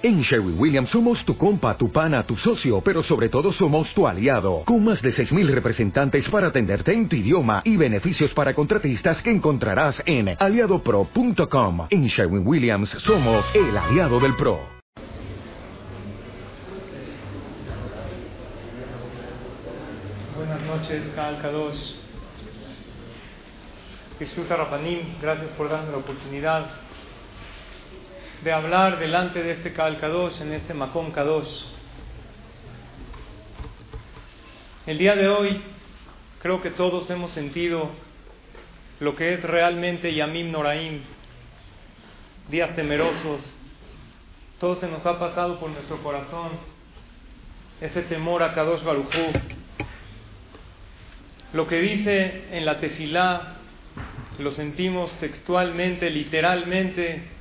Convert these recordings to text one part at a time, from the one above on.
En Sherwin Williams somos tu compa, tu pana, tu socio, pero sobre todo somos tu aliado, con más de 6.000 representantes para atenderte en tu idioma y beneficios para contratistas que encontrarás en aliadopro.com. En Sherwin Williams somos el aliado del PRO. Buenas noches, Kaal Kadosh. Kishuta Rapanim, gracias por darme la oportunidad de hablar delante de este Kaal Kadosh, en este Makom Kadosh. El día de hoy creo que todos hemos sentido lo que es realmente Yamim Noraim, días temerosos. Todo se nos ha pasado por nuestro corazón, ese temor a Kadosh Barujú. Lo que dice en la tefilá, lo sentimos textualmente, literalmente,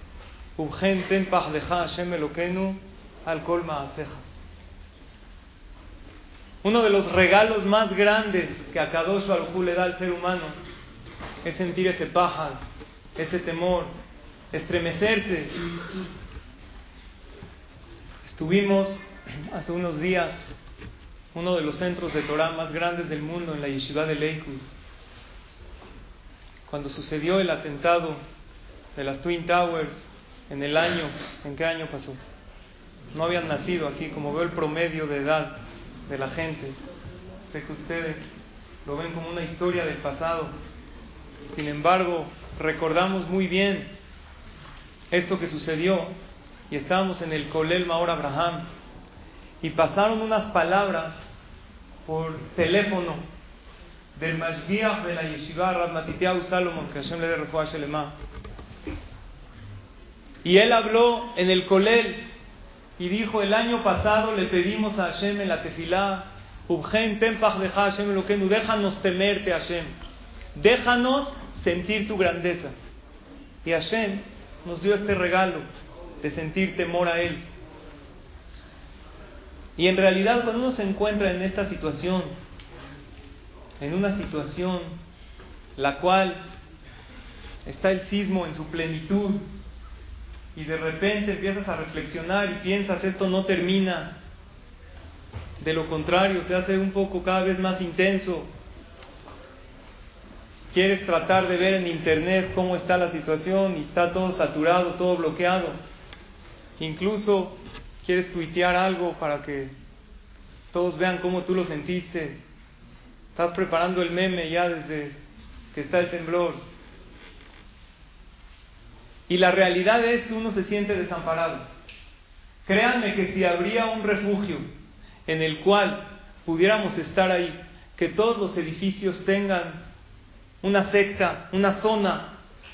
uno de los regalos más grandes que a Kadosh Baruj le da al ser humano es sentir ese paja, ese temor, estremecerse. Estuvimos hace unos días uno de los centros de Torah más grandes del mundo en la yeshiva de Lakewood. Cuando sucedió el atentado de las Twin Towers, en el año, ¿en qué año pasó? No habían nacido aquí, como veo el promedio de edad de la gente. Sé que ustedes lo ven como una historia del pasado. Sin embargo, recordamos muy bien esto que sucedió y estábamos en el Kolel Maor Abraham y pasaron unas palabras por teléfono del Mashgiach de la Yeshiva Rab Matitiahu Salomon, que Hashem le dé y él habló en el Colel y dijo, el año pasado le pedimos a Hashem en la tefilá, déjanos temerte Hashem, déjanos sentir tu grandeza. Y Hashem nos dio este regalo de sentir temor a Él. Y en realidad cuando uno se encuentra en esta situación, en una situación la cual está el sismo en su plenitud, y de repente empiezas a reflexionar y piensas esto no termina. De lo contrario, se hace un poco cada vez más intenso. Quieres tratar de ver en internet cómo está la situación y está todo saturado, todo bloqueado. Incluso quieres tuitear algo para que todos vean cómo tú lo sentiste. Estás preparando el meme ya desde que está el temblor. Y la realidad es que uno se siente desamparado. Créanme que si habría un refugio en el cual pudiéramos estar ahí, que todos los edificios tengan una secta, una zona,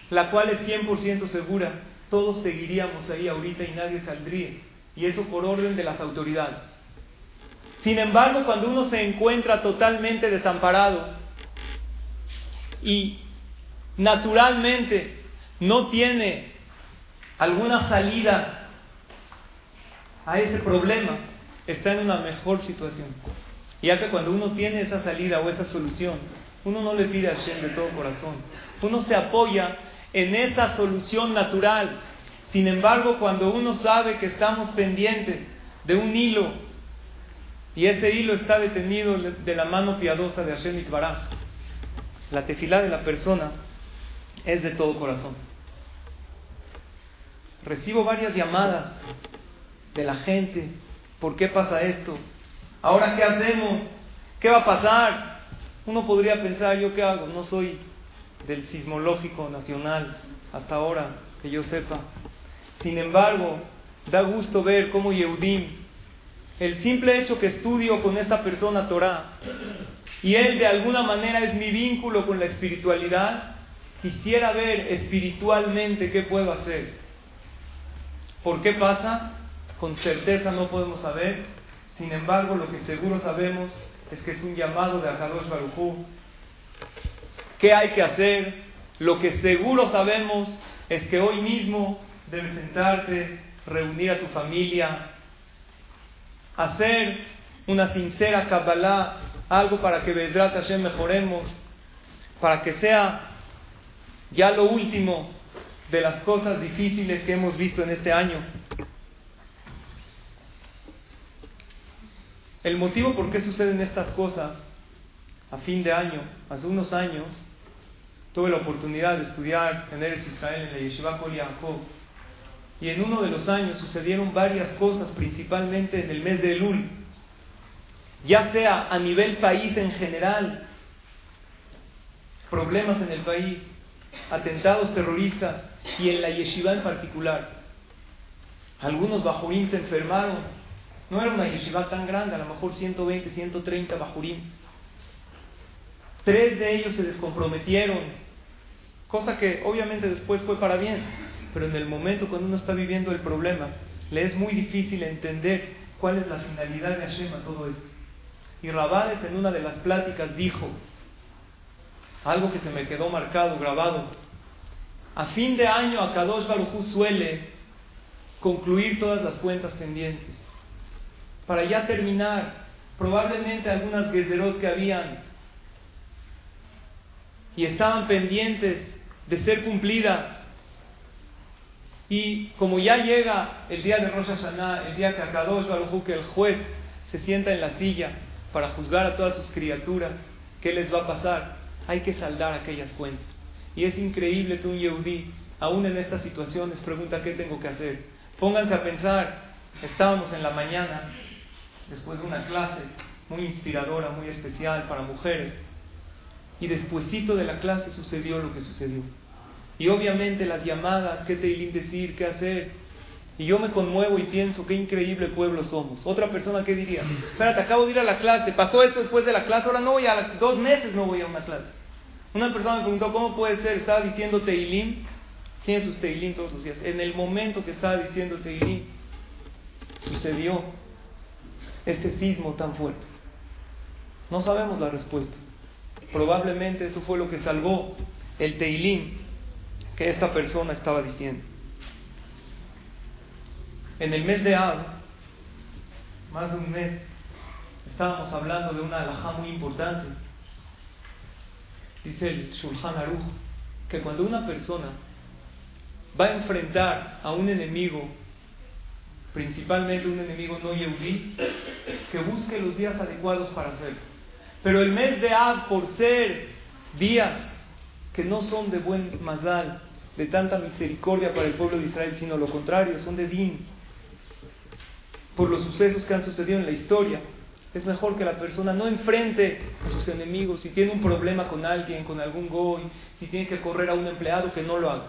la cual es 100% segura, todos seguiríamos ahí ahorita y nadie saldría. Y eso por orden de las autoridades. Sin embargo, cuando uno se encuentra totalmente desamparado y naturalmente no tiene alguna salida a ese problema, está en una mejor situación. Ya que cuando uno tiene esa salida o esa solución, uno no le pide a Hashem de todo corazón. Uno se apoya en esa solución natural. Sin embargo, cuando uno sabe que estamos pendientes de un hilo y ese hilo está detenido de la mano piadosa de Hashem Itbaraj, la tefilá de la persona es de todo corazón. Recibo varias llamadas de la gente. ¿Por qué pasa esto? ¿Ahora qué hacemos? ¿Qué va a pasar? Uno podría pensar, ¿yo qué hago? No soy del sismológico nacional hasta ahora, que yo sepa. Sin embargo, da gusto ver cómo Yehudim, el simple hecho que estudio con esta persona Torah, y él de alguna manera es mi vínculo con la espiritualidad, quisiera ver espiritualmente qué puedo hacer. ¿Por qué pasa? Con certeza no podemos saber. Sin embargo, lo que seguro sabemos es que es un llamado de Akadosh Barujú. ¿Qué hay que hacer? Lo que seguro sabemos es que hoy mismo debes sentarte, reunir a tu familia, hacer una sincera Kabbalah, algo para que Vedrat Hashem mejoremos, para que sea ya lo último de las cosas difíciles que hemos visto en este año. El motivo por qué suceden estas cosas a fin de año, hace unos años, tuve la oportunidad de estudiar en Eretz Israel en la Yeshiva Kol Y en uno de los años sucedieron varias cosas, principalmente en el mes de Elul. Ya sea a nivel país en general, problemas en el país, atentados terroristas y en la yeshiva en particular. Algunos bajurín se enfermaron. No era una yeshiva tan grande, a lo mejor 120, 130 bajurín. Tres de ellos se descomprometieron, cosa que obviamente después fue para bien, pero en el momento cuando uno está viviendo el problema, le es muy difícil entender cuál es la finalidad de Hashem a todo esto. Y Rabades en una de las pláticas dijo algo que se me quedó marcado, grabado. A fin de año, Akadosh Baruj suele concluir todas las cuentas pendientes. Para ya terminar, probablemente algunas gezerot que habían y estaban pendientes de ser cumplidas. Y como ya llega el día de Rosh Hashanah, el día que Akadosh Baruj que el juez se sienta en la silla para juzgar a todas sus criaturas, ¿qué les va a pasar? Hay que saldar aquellas cuentas. Y es increíble que un Yehudí, aún en estas situaciones, pregunta qué tengo que hacer. Pónganse a pensar, estábamos en la mañana, después de una clase muy inspiradora, muy especial para mujeres, y despuesito de la clase sucedió lo que sucedió. Y obviamente las llamadas, qué te decir, qué hacer. Y yo me conmuevo y pienso, qué increíble pueblo somos. Otra persona, ¿qué diría? Espérate, acabo de ir a la clase, pasó esto después de la clase, ahora no voy a, dos meses no voy a una clase. Una persona me preguntó, ¿cómo puede ser? Estaba diciendo Teilim, tiene sus Teilim todos los días. En el momento que estaba diciendo Teilim, sucedió este sismo tan fuerte. No sabemos la respuesta. Probablemente eso fue lo que salvó el Teilim que esta persona estaba diciendo. En el mes de Ab, más de un mes, estábamos hablando de una alhaja muy importante. Dice el Shulchan Aruch que cuando una persona va a enfrentar a un enemigo, principalmente un enemigo no yehudí, que busque los días adecuados para hacerlo. Pero el mes de Ab, por ser días que no son de buen mazal, de tanta misericordia para el pueblo de Israel, sino lo contrario, son de din, por los sucesos que han sucedido en la historia, es mejor que la persona no enfrente a sus enemigos. Si tiene un problema con alguien, con algún goy, si tiene que correr a un empleado, que no lo haga.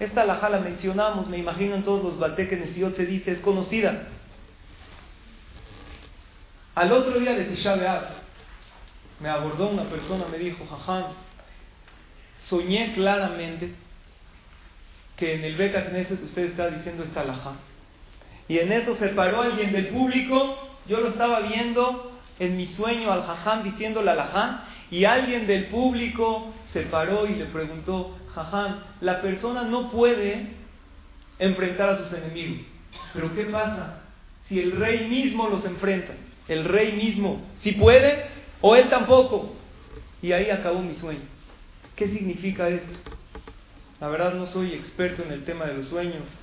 Esta alhaja la mencionamos, me imagino en todos los bateques de se dice, es conocida. Al otro día de Tisha me abordó una persona, me dijo, jajam, soñé claramente que en el Beta Knesset usted está diciendo esta alajá. Y en eso se paró alguien del público, yo lo estaba viendo en mi sueño al jajam diciendo la alajá, y alguien del público se paró y le preguntó, jajam, la persona no puede enfrentar a sus enemigos. Pero ¿qué pasa si el rey mismo los enfrenta? El rey mismo, si puede, o él tampoco. Y ahí acabó mi sueño. ¿Qué significa esto? La verdad no soy experto en el tema de los sueños.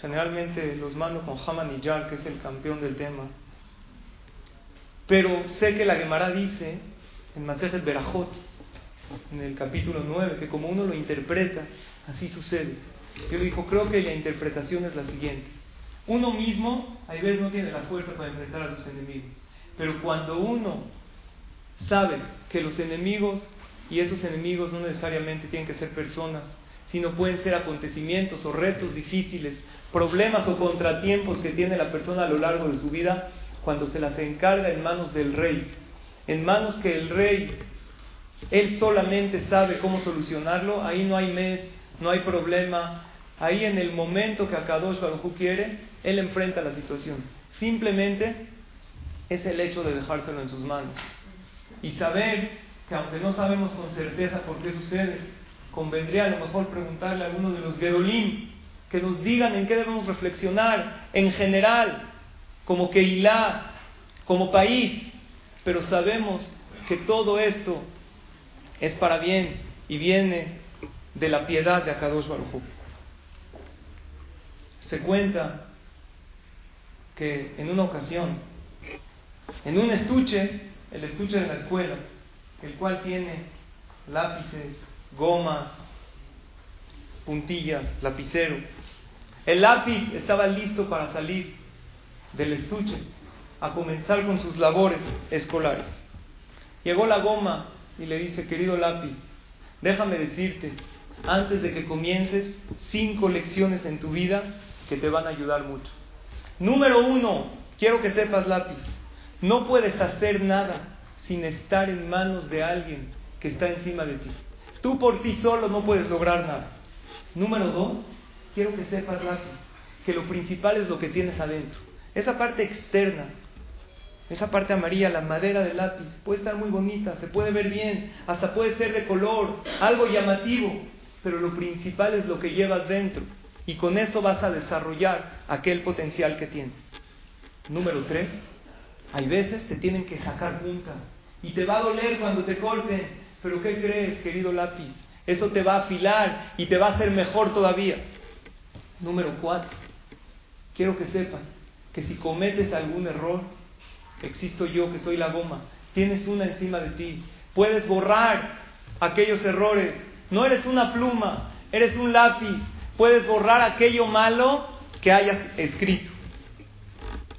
Generalmente los mando con Haman y Yar, que es el campeón del tema. Pero sé que la Gemara dice en el Berajot, en el capítulo 9, que como uno lo interpreta, así sucede. Yo dijo, creo que la interpretación es la siguiente. Uno mismo, a veces no tiene la fuerza para enfrentar a sus enemigos. Pero cuando uno sabe que los enemigos, y esos enemigos no necesariamente tienen que ser personas, sino pueden ser acontecimientos o retos difíciles, problemas o contratiempos que tiene la persona a lo largo de su vida, cuando se las encarga en manos del rey, en manos que el rey, él solamente sabe cómo solucionarlo, ahí no hay mes, no hay problema, ahí en el momento que Akadosh Baruj quiere, él enfrenta la situación. Simplemente es el hecho de dejárselo en sus manos. Y saber que aunque no sabemos con certeza por qué sucede, convendría a lo mejor preguntarle a alguno de los Gedolim que nos digan en qué debemos reflexionar en general, como Keilah, como país, pero sabemos que todo esto es para bien y viene de la piedad de Akadosh Baruj Se cuenta que en una ocasión en un estuche, el estuche de la escuela, el cual tiene lápices, gomas, puntillas, lapicero. El lápiz estaba listo para salir del estuche a comenzar con sus labores escolares. Llegó la goma y le dice, querido lápiz, déjame decirte, antes de que comiences, cinco lecciones en tu vida que te van a ayudar mucho. Número uno, quiero que sepas lápiz, no puedes hacer nada sin estar en manos de alguien que está encima de ti. Tú por ti solo no puedes lograr nada. Número dos, quiero que sepas lápiz, que lo principal es lo que tienes adentro. Esa parte externa esa parte amarilla, la madera del lápiz, puede estar muy bonita, se puede ver bien, hasta puede ser de color, algo llamativo, pero lo principal es lo que llevas dentro. Y con eso vas a desarrollar aquel potencial que tienes. Número tres, hay veces te tienen que sacar punta y te va a doler cuando te corten, pero ¿qué crees, querido lápiz? Eso te va a afilar y te va a hacer mejor todavía. Número cuatro, quiero que sepas que si cometes algún error, existo yo que soy la goma, tienes una encima de ti, puedes borrar aquellos errores, no eres una pluma, eres un lápiz, puedes borrar aquello malo que hayas escrito.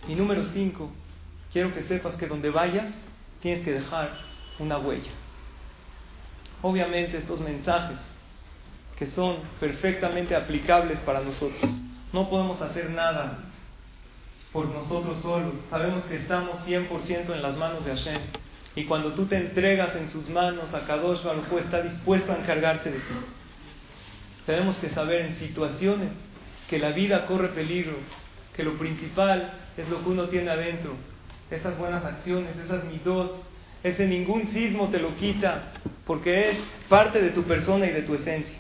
Y número cinco, quiero que sepas que donde vayas tienes que dejar una huella. Obviamente estos mensajes que son perfectamente aplicables para nosotros, no podemos hacer nada por nosotros solos. Sabemos que estamos 100% en las manos de Hashem. Y cuando tú te entregas en sus manos, a Kadosh Baruj está dispuesto a encargarse de ti. Tenemos que saber en situaciones que la vida corre peligro, que lo principal es lo que uno tiene adentro, esas buenas acciones, esas midot, ese ningún sismo te lo quita, porque es parte de tu persona y de tu esencia.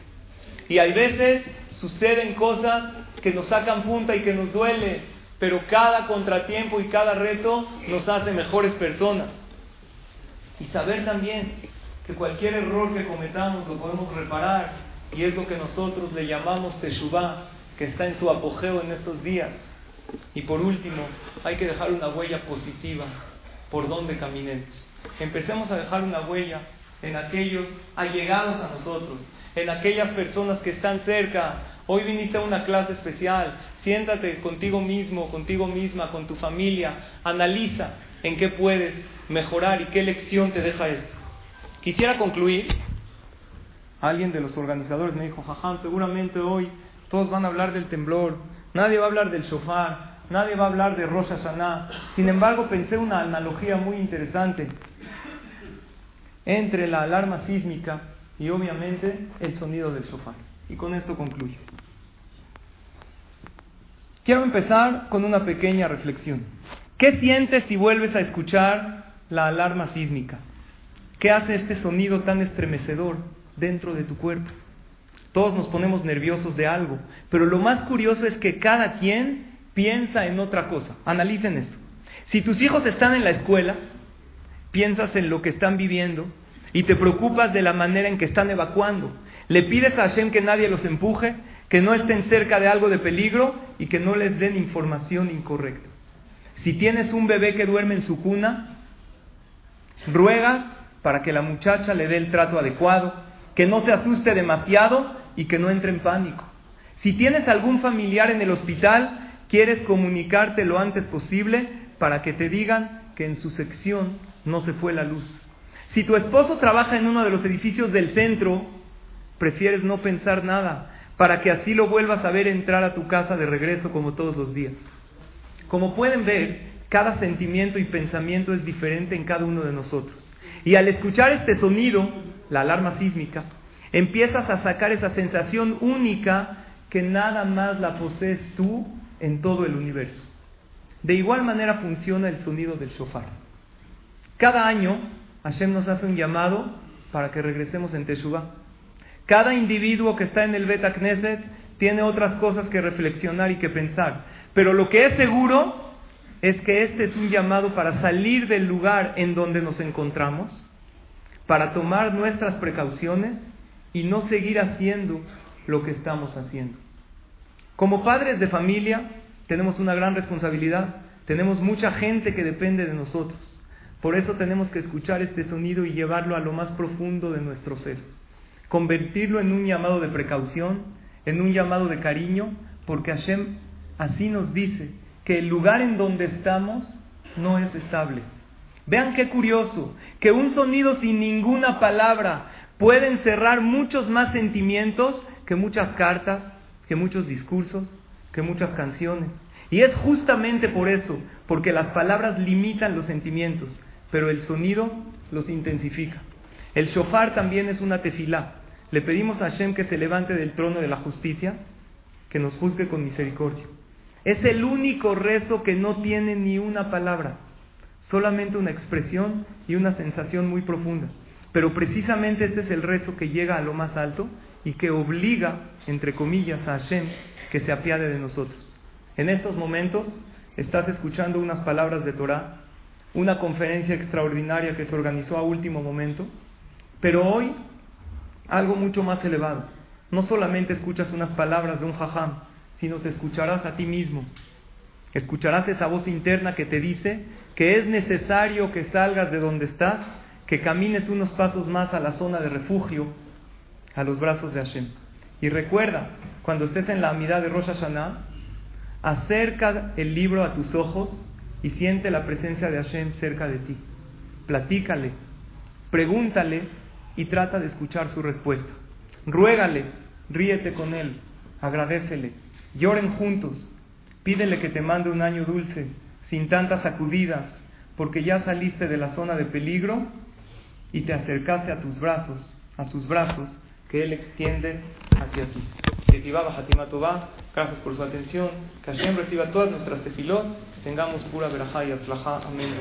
Y hay veces suceden cosas que nos sacan punta y que nos duele, pero cada contratiempo y cada reto nos hace mejores personas. Y saber también que cualquier error que cometamos lo podemos reparar, y es lo que nosotros le llamamos Teshuvah, que está en su apogeo en estos días. Y por último, hay que dejar una huella positiva por donde caminemos. Empecemos a dejar una huella en aquellos allegados a nosotros, en aquellas personas que están cerca. Hoy viniste a una clase especial, Siéntate contigo mismo, contigo misma, con tu familia, analiza en qué puedes mejorar y qué lección te deja esto. Quisiera concluir. Alguien de los organizadores me dijo, jajam, seguramente hoy todos van a hablar del temblor, nadie va a hablar del shofar, nadie va a hablar de Rosh Hashanah. Sin embargo, pensé una analogía muy interesante entre la alarma sísmica y obviamente el sonido del shofar. Y con esto concluyo. Quiero empezar con una pequeña reflexión. ¿Qué sientes si vuelves a escuchar la alarma sísmica? ¿Qué hace este sonido tan estremecedor dentro de tu cuerpo? Todos nos ponemos nerviosos de algo, pero lo más curioso es que cada quien piensa en otra cosa. Analicen esto. Si tus hijos están en la escuela, piensas en lo que están viviendo y te preocupas de la manera en que están evacuando. Le pides a Hashem que nadie los empuje que no estén cerca de algo de peligro y que no les den información incorrecta. Si tienes un bebé que duerme en su cuna, ruegas para que la muchacha le dé el trato adecuado, que no se asuste demasiado y que no entre en pánico. Si tienes algún familiar en el hospital, quieres comunicarte lo antes posible para que te digan que en su sección no se fue la luz. Si tu esposo trabaja en uno de los edificios del centro, prefieres no pensar nada, para que así lo vuelvas a ver entrar a tu casa de regreso como todos los días. Como pueden ver, cada sentimiento y pensamiento es diferente en cada uno de nosotros. Y al escuchar este sonido, la alarma sísmica, empiezas a sacar esa sensación única que nada más la posees tú en todo el universo. De igual manera funciona el sonido del shofar. Cada año Hashem nos hace un llamado para que regresemos en Teshuvah. Cada individuo que está en el Beta Knesset tiene otras cosas que reflexionar y que pensar. Pero lo que es seguro es que este es un llamado para salir del lugar en donde nos encontramos, para tomar nuestras precauciones y no seguir haciendo lo que estamos haciendo. Como padres de familia tenemos una gran responsabilidad Tenemos mucha gente que depende de nosotros. Por eso tenemos que escuchar este sonido y llevarlo a lo más profundo de nuestro ser. Convertirlo en un llamado de precaución, en un llamado de cariño, porque Hashem así nos dice que el lugar en donde estamos no es estable. Vean qué curioso, que un sonido sin ninguna palabra puede encerrar muchos más sentimientos que muchas cartas, que muchos discursos, que muchas canciones. Y es justamente por eso, porque las palabras limitan los sentimientos, pero el sonido los intensifica. El shofar también es una tefilá. Le pedimos a Hashem que se levante del trono de la justicia, que nos juzgue con misericordia. Es el único rezo que no tiene ni una palabra, solamente una expresión y una sensación muy profunda. Pero precisamente este es el rezo que llega a lo más alto y que obliga, entre comillas, a Hashem que se apiade de nosotros. En estos momentos estás escuchando unas palabras de Torah, una conferencia extraordinaria que se organizó a último momento, pero hoy algo mucho más elevado. No solamente escuchas unas palabras de un jajam, sino te escucharás a ti mismo. Escucharás esa voz interna que te dice que es necesario que salgas de donde estás, que camines unos pasos más a la zona de refugio, a los brazos de Hashem. Y recuerda, cuando estés en la mitad de Rosh Hashanah, acerca el libro a tus ojos y siente la presencia de Hashem cerca de ti. Platícale, pregúntale y trata de escuchar su respuesta. Ruégale, ríete con él, agradecele, Lloren juntos. Pídele que te mande un año dulce, sin tantas sacudidas, porque ya saliste de la zona de peligro y te acercaste a tus brazos, a sus brazos que Él extiende hacia ti. Gracias por su atención. Que Hashem reciba todas nuestras tefilot. Que tengamos pura verajá y atzlajá. Amén.